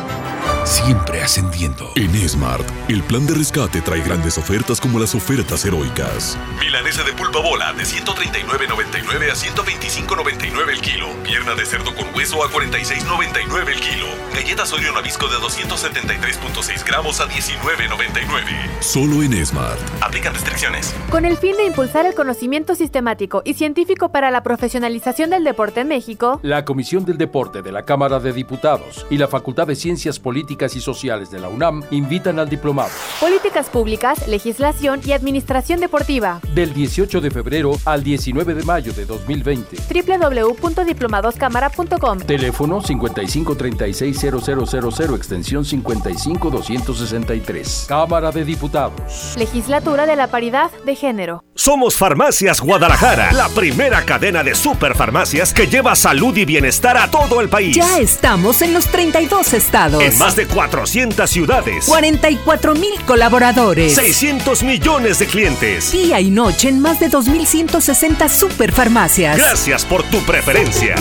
S24: siempre ascendiendo.
S25: En Smart, el plan de rescate trae grandes ofertas como las ofertas heroicas. Milanesa de pulpa bola de 139.99 a 125.99 el kilo. Pierna de cerdo con hueso a 46.99 el kilo. Galletas Oreo Nabisco de 273.6 gramos a 19.99. Solo en Smart. Aplican restricciones.
S26: Con el fin de impulsar el conocimiento sistemático y científico para la profesionalización del deporte en México,
S15: la Comisión del Deporte de la Cámara de Diputados y la Facultad de Ciencias Políticas y Sociales de la UNAM invitan al diplomado.
S26: Políticas Públicas, Legislación y Administración Deportiva.
S15: Del 18 de febrero al 19 de mayo de 2020.
S26: www.diplomadoscámara.com.
S15: Teléfono 55360000 extensión 55263. Cámara de Diputados.
S26: Legislatura de la Paridad de Género.
S20: Somos Farmacias Guadalajara, la primera cadena de superfarmacias que lleva salud y bienestar a todo el país.
S27: Ya estamos en los 32 estados.
S20: En más de 400 ciudades.
S27: 44 mil colaboradores.
S20: 600 millones de clientes.
S27: Día y noche en más de 2.160 superfarmacias.
S20: Gracias por tu preferencia.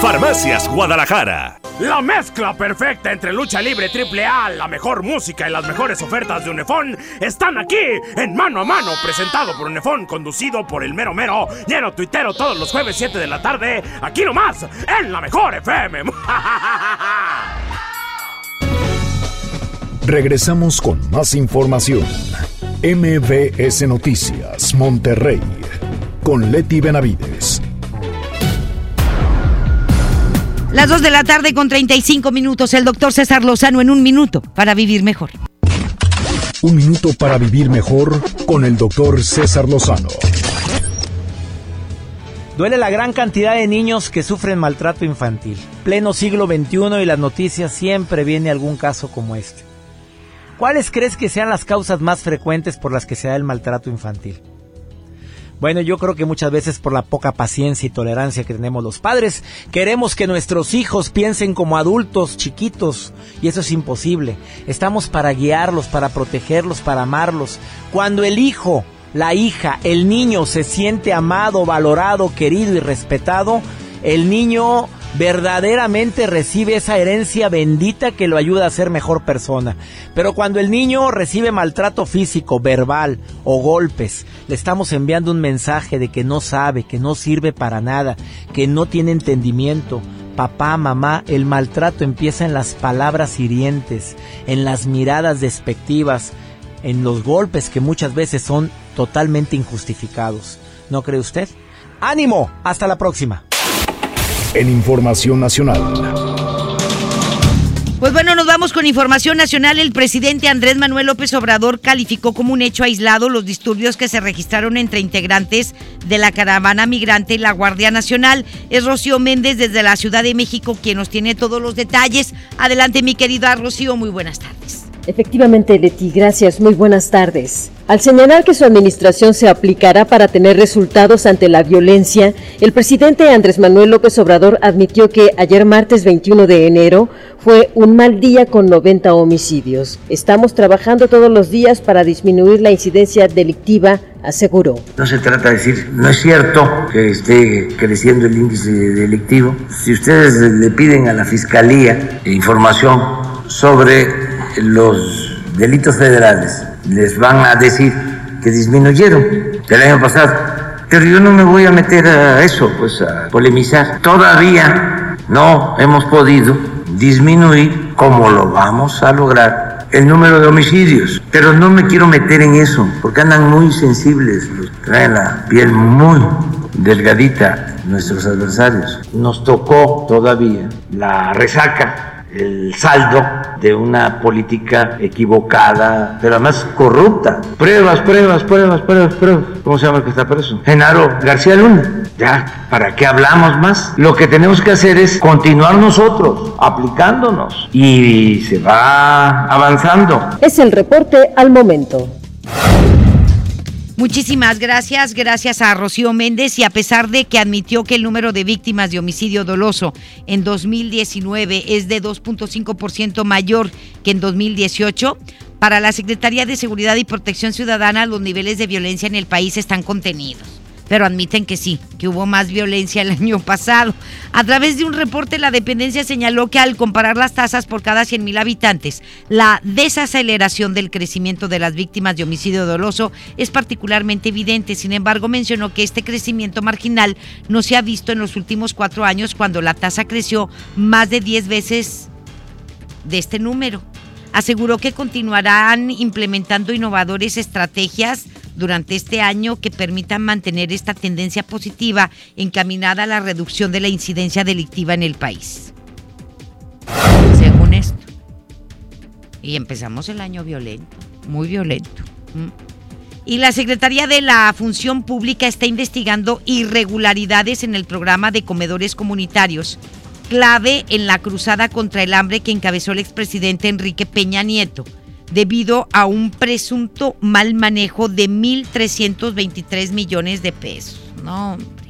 S20: Farmacias Guadalajara.
S28: La mezcla perfecta entre lucha libre triple A, la mejor música y las mejores ofertas de Unefón están aquí en Mano a Mano, presentado por Unefón, conducido por el mero mero, lleno tuitero todos los jueves 7 de la tarde, aquí nomás, en la mejor FM.
S2: Regresamos con más información. MBS Noticias, Monterrey, con Leti Benavides.
S1: Las 2 de la tarde con 35 minutos. El doctor César Lozano en un minuto para vivir mejor.
S2: Un minuto para vivir mejor con el doctor César Lozano.
S29: Duele la gran cantidad de niños que sufren maltrato infantil. Pleno siglo XXI y las noticias siempre viene algún caso como este. ¿Cuáles crees que sean las causas más frecuentes por las que se da el maltrato infantil? Bueno, yo creo que muchas veces por la poca paciencia y tolerancia que tenemos los padres, queremos que nuestros hijos piensen como adultos chiquitos y eso es imposible. Estamos para guiarlos, para protegerlos, para amarlos. Cuando el hijo, la hija, el niño se siente amado, valorado, querido y respetado, el niño verdaderamente recibe esa herencia bendita que lo ayuda a ser mejor persona. Pero cuando el niño recibe maltrato físico, verbal o golpes, le estamos enviando un mensaje de que no sabe, que no sirve para nada, que no tiene entendimiento. Papá, mamá, el maltrato empieza en las palabras hirientes, en las miradas despectivas, en los golpes que muchas veces son totalmente injustificados. ¿No cree usted? ¡Ánimo! Hasta la próxima
S2: en Información Nacional.
S1: Pues bueno, nos vamos con información nacional. El presidente Andrés Manuel López Obrador calificó como un hecho aislado los disturbios que se registraron entre integrantes de la caravana migrante y la Guardia Nacional. Es Rocío Méndez desde la Ciudad de México quien nos tiene todos los detalles. Adelante, mi querida Rocío, muy buenas tardes.
S30: Efectivamente, Leti, gracias. Muy buenas tardes. Al señalar que su administración se aplicará para tener resultados ante la violencia, el presidente Andrés Manuel López Obrador admitió que ayer martes 21 de enero fue un mal día con 90 homicidios. Estamos trabajando todos los días para disminuir la incidencia delictiva, aseguró.
S31: No se trata de decir, no es cierto que esté creciendo el índice delictivo. Si ustedes le piden a la Fiscalía información sobre los delitos federales les van a decir que disminuyeron el año pasado. Pero yo no me voy a meter a eso, pues a polemizar. Todavía no hemos podido disminuir como lo vamos a lograr el número de homicidios. Pero no me quiero meter en eso, porque andan muy sensibles, traen la piel muy delgadita nuestros adversarios. Nos tocó todavía la resaca el saldo de una política equivocada, pero además corrupta. Pruebas, pruebas, pruebas, pruebas, pruebas. ¿Cómo se llama el que está preso? Genaro García Luna. Ya, ¿para qué hablamos más? Lo que tenemos que hacer es continuar nosotros aplicándonos y se va avanzando.
S30: Es el reporte al momento.
S1: Muchísimas gracias, gracias a Rocío Méndez y a pesar de que admitió que el número de víctimas de homicidio doloso en 2019 es de 2.5% mayor que en 2018, para la Secretaría de Seguridad y Protección Ciudadana los niveles de violencia en el país están contenidos pero admiten que sí, que hubo más violencia el año pasado. A través de un reporte, la dependencia señaló que al comparar las tasas por cada 100.000 habitantes, la desaceleración del crecimiento de las víctimas de homicidio doloso es particularmente evidente. Sin embargo, mencionó que este crecimiento marginal no se ha visto en los últimos cuatro años cuando la tasa creció más de 10 veces de este número. Aseguró que continuarán implementando innovadores estrategias durante este año que permitan mantener esta tendencia positiva encaminada a la reducción de la incidencia delictiva en el país. Según esto. Y empezamos el año violento, muy violento. Y la Secretaría de la Función Pública está investigando irregularidades en el programa de comedores comunitarios clave en la cruzada contra el hambre que encabezó el expresidente Enrique Peña Nieto, debido a un presunto mal manejo de 1.323 millones de pesos. No, hombre.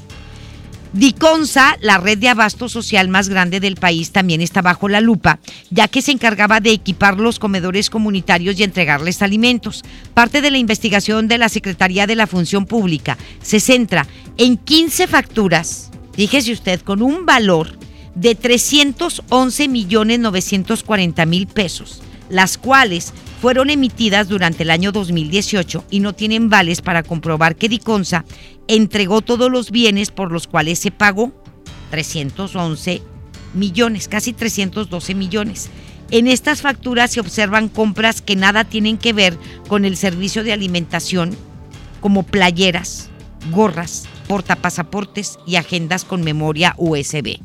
S1: Diconsa, la red de abasto social más grande del país, también está bajo la lupa, ya que se encargaba de equipar los comedores comunitarios y entregarles alimentos. Parte de la investigación de la Secretaría de la Función Pública se centra en 15 facturas, fíjese usted, con un valor de 311 millones 940 mil pesos, las cuales fueron emitidas durante el año 2018 y no tienen vales para comprobar que Diconsa entregó todos los bienes por los cuales se pagó 311 millones, casi 312 millones. En estas facturas se observan compras que nada tienen que ver con el servicio de alimentación, como playeras, gorras, portapasaportes y agendas con memoria USB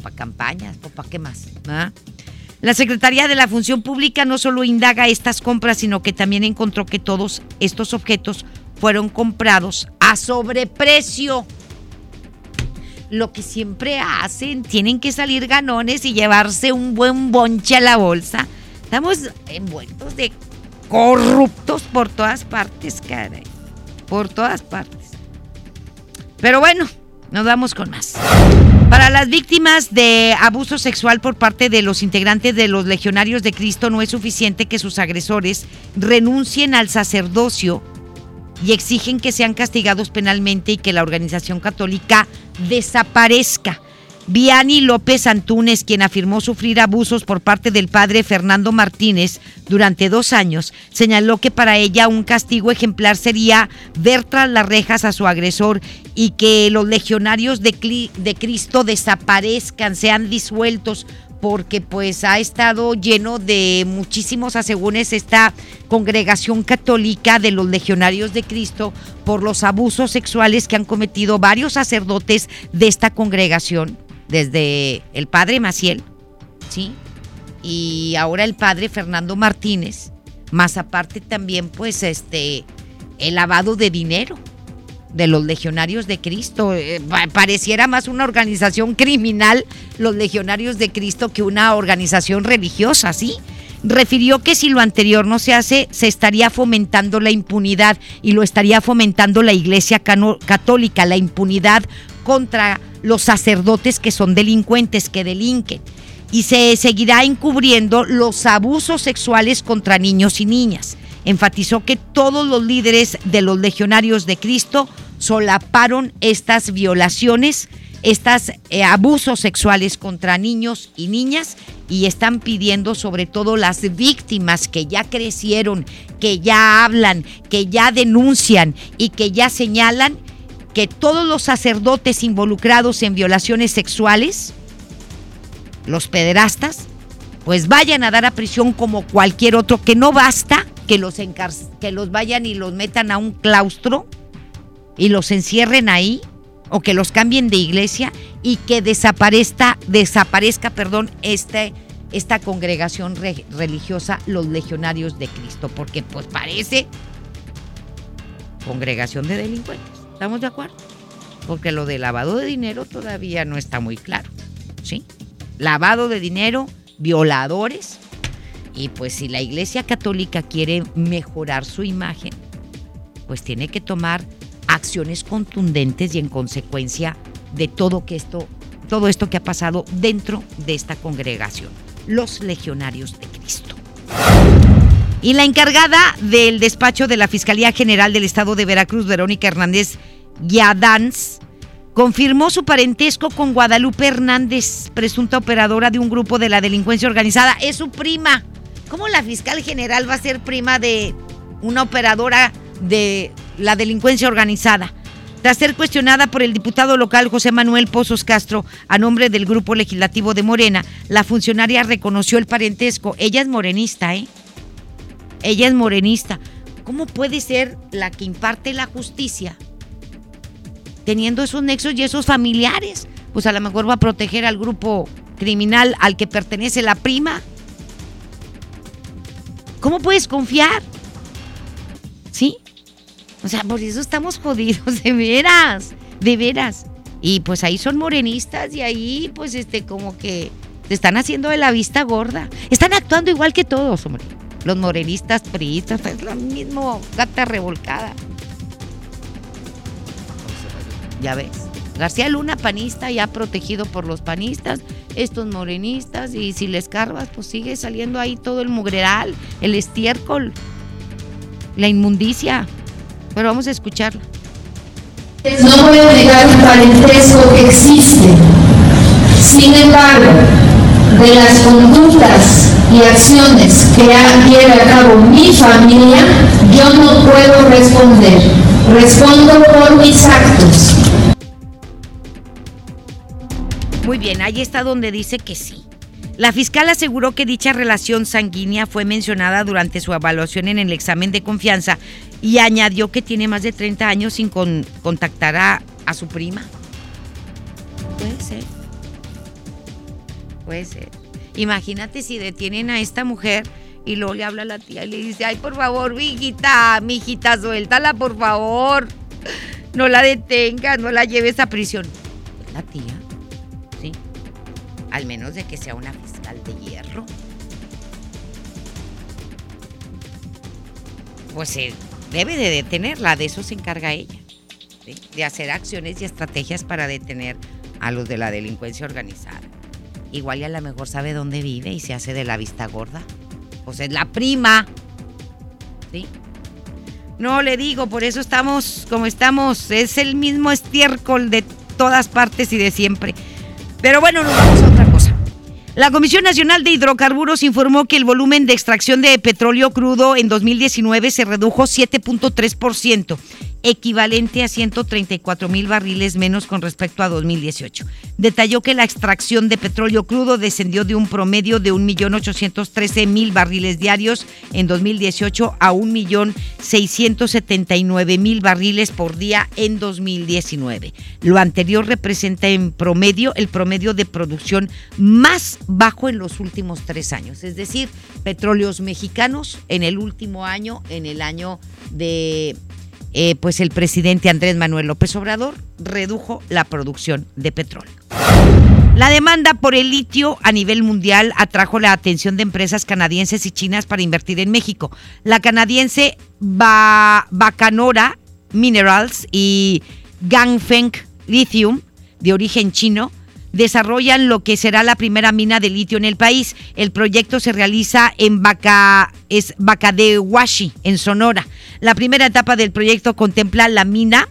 S1: para campañas, o para qué más. ¿Ah? La Secretaría de la Función Pública no solo indaga estas compras, sino que también encontró que todos estos objetos fueron comprados a sobreprecio. Lo que siempre hacen, tienen que salir ganones y llevarse un buen bonche a la bolsa. Estamos envueltos de corruptos por todas partes, caray. Por todas partes. Pero bueno, nos vamos con más. Para las víctimas de abuso sexual por parte de los integrantes de los Legionarios de Cristo no es suficiente que sus agresores renuncien al sacerdocio y exigen que sean castigados penalmente y que la organización católica desaparezca. Viani López Antúnez, quien afirmó sufrir abusos por parte del padre Fernando Martínez durante dos años, señaló que para ella un castigo ejemplar sería ver tras las rejas a su agresor y que los legionarios de, de Cristo desaparezcan, sean disueltos porque pues ha estado lleno de muchísimos asegúnes esta congregación católica de los legionarios de Cristo por los abusos sexuales que han cometido varios sacerdotes de esta congregación desde el padre Maciel, ¿sí? Y ahora el padre Fernando Martínez, más aparte también pues este el lavado de dinero de los legionarios de Cristo. Eh, pareciera más una organización criminal los legionarios de Cristo que una organización religiosa, ¿sí? Refirió que si lo anterior no se hace, se estaría fomentando la impunidad y lo estaría fomentando la Iglesia Católica, la impunidad contra los sacerdotes que son delincuentes, que delinquen. Y se seguirá encubriendo los abusos sexuales contra niños y niñas. Enfatizó que todos los líderes de los legionarios de Cristo solaparon estas violaciones, estos eh, abusos sexuales contra niños y niñas y están pidiendo sobre todo las víctimas que ya crecieron, que ya hablan, que ya denuncian y que ya señalan que todos los sacerdotes involucrados en violaciones sexuales, los pederastas, pues vayan a dar a prisión como cualquier otro, que no basta que los, que los vayan y los metan a un claustro y los encierren ahí o que los cambien de iglesia y que desaparezca, desaparezca, perdón, este, esta congregación religiosa, los legionarios de Cristo, porque pues parece congregación de delincuentes. ¿Estamos de acuerdo? Porque lo de lavado de dinero todavía no está muy claro, ¿sí? Lavado de dinero, violadores, y pues si la Iglesia Católica quiere mejorar su imagen, pues tiene que tomar acciones contundentes y en consecuencia de todo que esto todo esto que ha pasado dentro de esta congregación, los legionarios de Cristo. Y la encargada del despacho de la Fiscalía General del Estado de Veracruz, Verónica Hernández Guiadans, confirmó su parentesco con Guadalupe Hernández, presunta operadora de un grupo de la delincuencia organizada. Es su prima. ¿Cómo la fiscal general va a ser prima de una operadora de la delincuencia organizada? Tras ser cuestionada por el diputado local José Manuel Pozos Castro a nombre del grupo legislativo de Morena, la funcionaria reconoció el parentesco. Ella es morenista, ¿eh? Ella es morenista. ¿Cómo puede ser la que imparte la justicia teniendo esos nexos y esos familiares? Pues a lo mejor va a proteger al grupo criminal al que pertenece la prima. ¿Cómo puedes confiar? ¿Sí? O sea, por eso estamos jodidos, de veras, de veras. Y pues ahí son morenistas y ahí pues este como que se están haciendo de la vista gorda. Están actuando igual que todos, hombre. Los morenistas, priistas, es lo mismo gata revolcada. Ya ves. García Luna, panista, ya protegido por los panistas estos morenistas y si les carvas, pues sigue saliendo ahí todo el mugreral, el estiércol, la inmundicia. Pero vamos a escucharla.
S32: No voy a negar el parentesco que existe. Sin embargo, de las conductas y acciones que lleva a cabo mi familia, yo no puedo responder. Respondo por mis actos.
S1: Muy bien, ahí está donde dice que sí. La fiscal aseguró que dicha relación sanguínea fue mencionada durante su evaluación en el examen de confianza y añadió que tiene más de 30 años sin contactar a su prima. Puede ser. Puede ser. Imagínate si detienen a esta mujer y luego le habla a la tía y le dice, ay, por favor, mi hijita, mi hijita, suéltala, por favor. No la detengas, no la lleves a prisión. La tía al menos de que sea una fiscal de hierro. Pues se debe de detenerla, de eso se encarga ella, de hacer acciones y estrategias para detener a los de la delincuencia organizada. Igual ya a lo mejor sabe dónde vive y se hace de la vista gorda. Pues es la prima. ¿Sí? No le digo, por eso estamos como estamos. Es el mismo estiércol de todas partes y de siempre. Pero bueno, nos vamos a otra cosa. La Comisión Nacional de Hidrocarburos informó que el volumen de extracción de petróleo crudo en 2019 se redujo 7.3% equivalente a 134 mil barriles menos con respecto a 2018. Detalló que la extracción de petróleo crudo descendió de un promedio de 1.813.000 barriles diarios en 2018 a 1.679.000 barriles por día en 2019. Lo anterior representa en promedio el promedio de producción más bajo en los últimos tres años. Es decir, petróleos mexicanos en el último año, en el año de eh, pues el presidente Andrés Manuel López Obrador redujo la producción de petróleo. La demanda por el litio a nivel mundial atrajo la atención de empresas canadienses y chinas para invertir en México. La canadiense Bacanora Minerals y Gangfeng Lithium, de origen chino, desarrollan lo que será la primera mina de litio en el país. El proyecto se realiza en Baca, es Bacadehuashi, en Sonora. La primera etapa del proyecto contempla la mina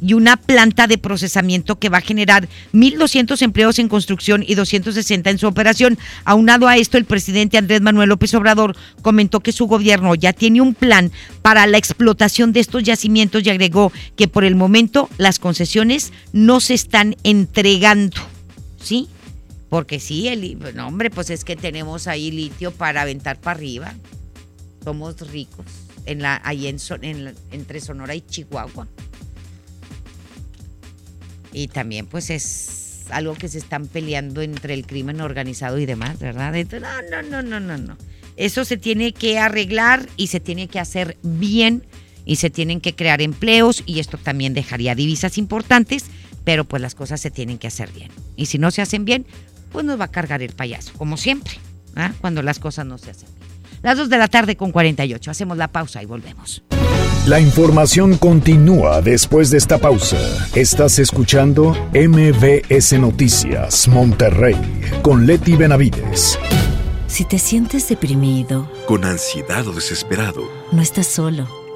S1: y una planta de procesamiento que va a generar 1.200 empleos en construcción y 260 en su operación. Aunado a esto, el presidente Andrés Manuel López Obrador comentó que su gobierno ya tiene un plan para la explotación de estos yacimientos y agregó que por el momento las concesiones no se están entregando. ¿Sí? Porque sí, el no, hombre, pues es que tenemos ahí litio para aventar para arriba. Somos ricos en la, ahí en, entre Sonora y Chihuahua. Y también pues es algo que se están peleando entre el crimen organizado y demás, ¿verdad? No, no, no, no, no, no. Eso se tiene que arreglar y se tiene que hacer bien y se tienen que crear empleos y esto también dejaría divisas importantes, pero pues las cosas se tienen que hacer bien. Y si no se hacen bien, pues nos va a cargar el payaso, como siempre, ¿ah? cuando las cosas no se hacen bien. Las 2 de la tarde con 48. Hacemos la pausa y volvemos.
S2: La información continúa después de esta pausa. Estás escuchando MBS Noticias Monterrey con Leti Benavides.
S33: Si te sientes deprimido,
S25: con ansiedad o desesperado,
S33: no estás solo.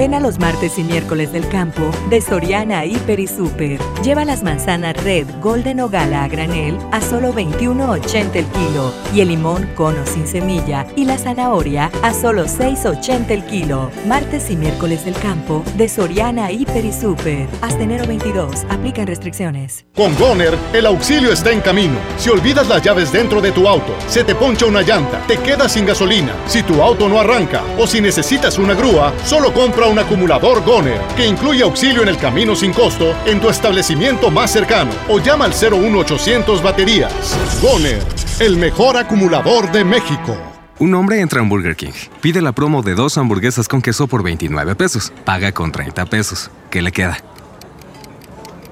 S34: Ven a los martes y miércoles del campo de Soriana Hiper y Super. Lleva las manzanas Red, Golden o Gala a granel a solo 21.80 el kilo y el limón cono sin semilla y la zanahoria a solo 6.80 el kilo. Martes y miércoles del campo de Soriana Hiper y Super. Hasta enero 22. Aplican restricciones.
S35: Con Goner, el auxilio está en camino. Si olvidas las llaves dentro de tu auto, se te poncha una llanta, te quedas sin gasolina, si tu auto no arranca o si necesitas una grúa, solo compra un acumulador Goner, que incluye auxilio en el camino sin costo en tu establecimiento más cercano o llama al 01800 baterías. Goner, el mejor acumulador de México.
S36: Un hombre entra a Burger King, pide la promo de dos hamburguesas con queso por 29 pesos, paga con 30 pesos. ¿Qué le queda?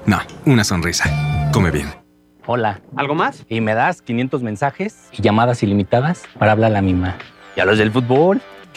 S36: No, una sonrisa. Come bien.
S37: Hola. ¿Algo más? Y me das 500 mensajes y llamadas ilimitadas para hablar a la misma. ¿Y a los del fútbol?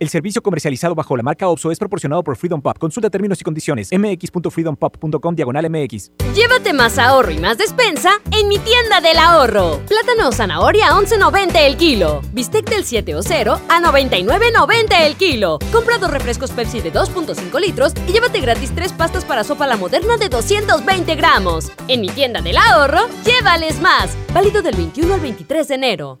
S38: El servicio comercializado bajo la marca OPSO es proporcionado por Freedom Pop. Consulta términos y condiciones. mx.freedompop.com diagonal mx.
S39: Llévate más ahorro y más despensa en mi tienda del ahorro. Plátano o zanahoria a 11.90 el kilo. Bistec del 7 o 0 a 99.90 el kilo. Compra dos refrescos Pepsi de 2.5 litros y llévate gratis tres pastas para sopa la moderna de 220 gramos. En mi tienda del ahorro, llévales más. Válido del 21 al 23 de enero.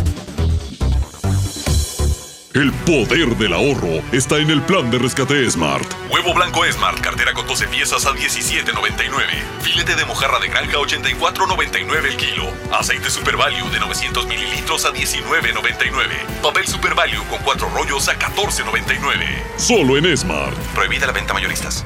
S25: El poder del ahorro está en el plan de rescate Smart. Huevo blanco Smart, cartera con 12 piezas a 17.99. Filete de mojarra de granja 84.99 el kilo. Aceite Super Value de 900 mililitros a 19.99. Papel Super Value con 4 rollos a 14.99. Solo en Smart. Prohibida la venta mayoristas.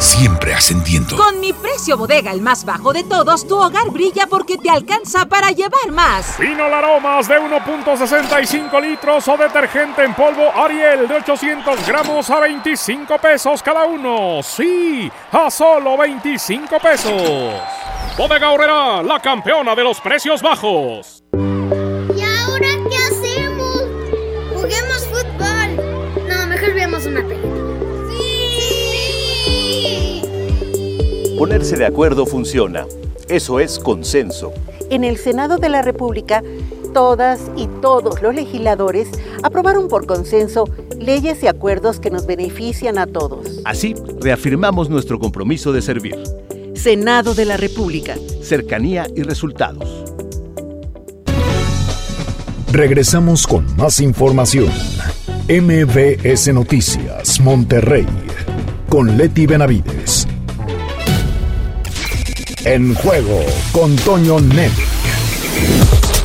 S24: siempre ascendiendo.
S18: Con mi precio bodega, el más bajo de todos, tu hogar brilla porque te alcanza para llevar más.
S23: Vino Aromas de 1.65 litros o detergente en polvo Ariel de 800 gramos a 25 pesos cada uno. Sí, a solo 25 pesos. Bodega Horrera, la campeona de los precios bajos.
S16: Ponerse de acuerdo funciona. Eso es consenso.
S32: en el Senado de la República, todas y todos los legisladores aprobaron por consenso leyes y acuerdos que nos benefician a todos.
S16: Así, reafirmamos nuestro compromiso de servir.
S32: Senado de la República.
S16: Cercanía y resultados.
S2: Regresamos con más información. MBS Noticias, Monterrey, con Leti Benavides. En juego con Toño Net.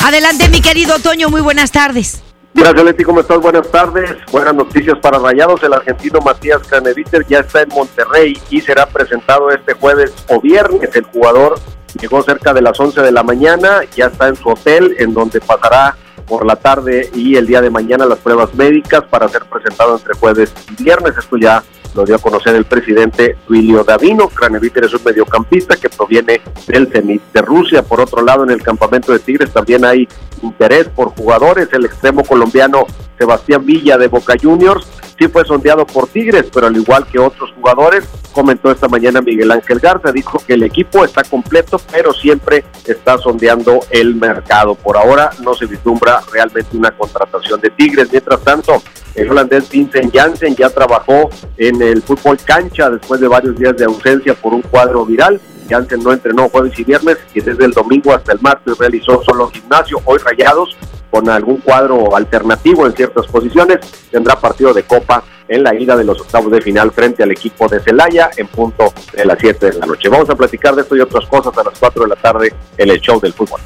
S1: Adelante, mi querido Toño, muy buenas tardes.
S40: Gracias, Leti, ¿cómo estás? Buenas tardes. Buenas noticias para Rayados. El argentino Matías Caneviter ya está en Monterrey y será presentado este jueves o viernes. El jugador llegó cerca de las 11 de la mañana, ya está en su hotel, en donde pasará por la tarde y el día de mañana las pruebas médicas para ser presentado entre jueves y viernes. Esto ya lo dio a conocer el presidente Duilio Davino. Craneviter es un mediocampista que proviene del Zenit de Rusia. Por otro lado, en el campamento de Tigres también hay interés por jugadores. El extremo colombiano Sebastián Villa de Boca Juniors sí fue sondeado por Tigres, pero al igual que otros jugadores, comentó esta mañana Miguel Ángel Garza, dijo que el equipo está completo, pero siempre está sondeando el mercado. Por ahora no se vislumbra realmente una contratación de Tigres. Mientras tanto, el holandés Vincent Janssen ya trabajó en el fútbol cancha después de varios días de ausencia por un cuadro viral. Janssen no entrenó jueves y viernes y desde el domingo hasta el martes realizó solo gimnasio. Hoy Rayados, con algún cuadro alternativo en ciertas posiciones, tendrá partido de Copa en la ida de los octavos de final frente al equipo de Celaya en punto de las 7 de la noche. Vamos a platicar de esto y otras cosas a las 4 de la tarde en el show del fútbol.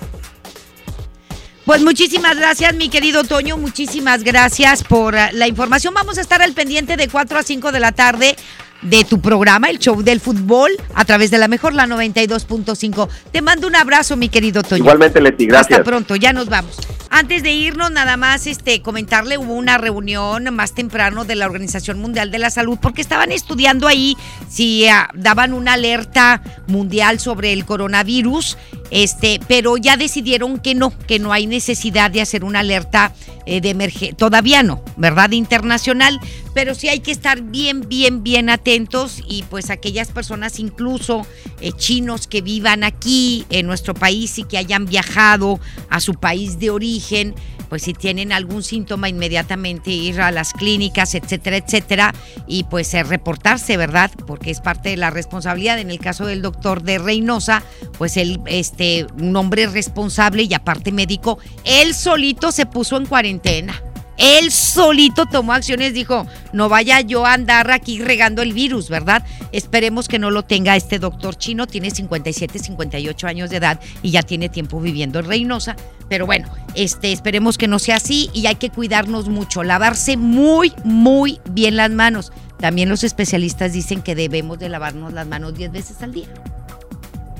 S1: Pues muchísimas gracias, mi querido Toño. Muchísimas gracias por uh, la información. Vamos a estar al pendiente de 4 a 5 de la tarde de tu programa, el show del fútbol, a través de la mejor, la 92.5. Te mando un abrazo, mi querido Toño.
S40: Igualmente, Leti, gracias.
S1: Hasta pronto, ya nos vamos. Antes de irnos, nada más este, comentarle, hubo una reunión más temprano de la Organización Mundial de la Salud, porque estaban estudiando ahí si uh, daban una alerta mundial sobre el coronavirus, este, pero ya decidieron que no, que no hay necesidad de hacer una alerta eh, de emergencia, todavía no, ¿verdad? Internacional, pero sí hay que estar bien, bien, bien atentos y pues aquellas personas, incluso eh, chinos que vivan aquí en nuestro país y que hayan viajado a su país de origen, pues si tienen algún síntoma inmediatamente ir a las clínicas, etcétera, etcétera, y pues eh, reportarse, ¿verdad? Porque es parte de la responsabilidad. En el caso del doctor de Reynosa, pues él, este, un hombre responsable y aparte médico, él solito se puso en cuarentena. Él solito tomó acciones, dijo, no vaya yo a andar aquí regando el virus, ¿verdad? Esperemos que no lo tenga este doctor chino, tiene 57, 58 años de edad y ya tiene tiempo viviendo en Reynosa. Pero bueno, este, esperemos que no sea así y hay que cuidarnos mucho, lavarse muy, muy bien las manos. También los especialistas dicen que debemos de lavarnos las manos 10 veces al día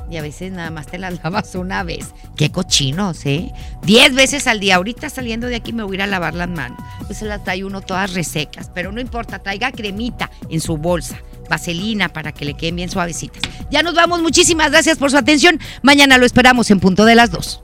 S1: y a veces nada más te las lavas una vez. Qué cochinos, ¿eh? Diez veces al día. Ahorita saliendo de aquí me voy a ir a lavar las manos. Pues se las trae uno todas resecas, pero no importa, traiga cremita en su bolsa. Vaselina para que le queden bien suavecitas. Ya nos vamos, muchísimas gracias por su atención. Mañana lo esperamos en punto de las dos.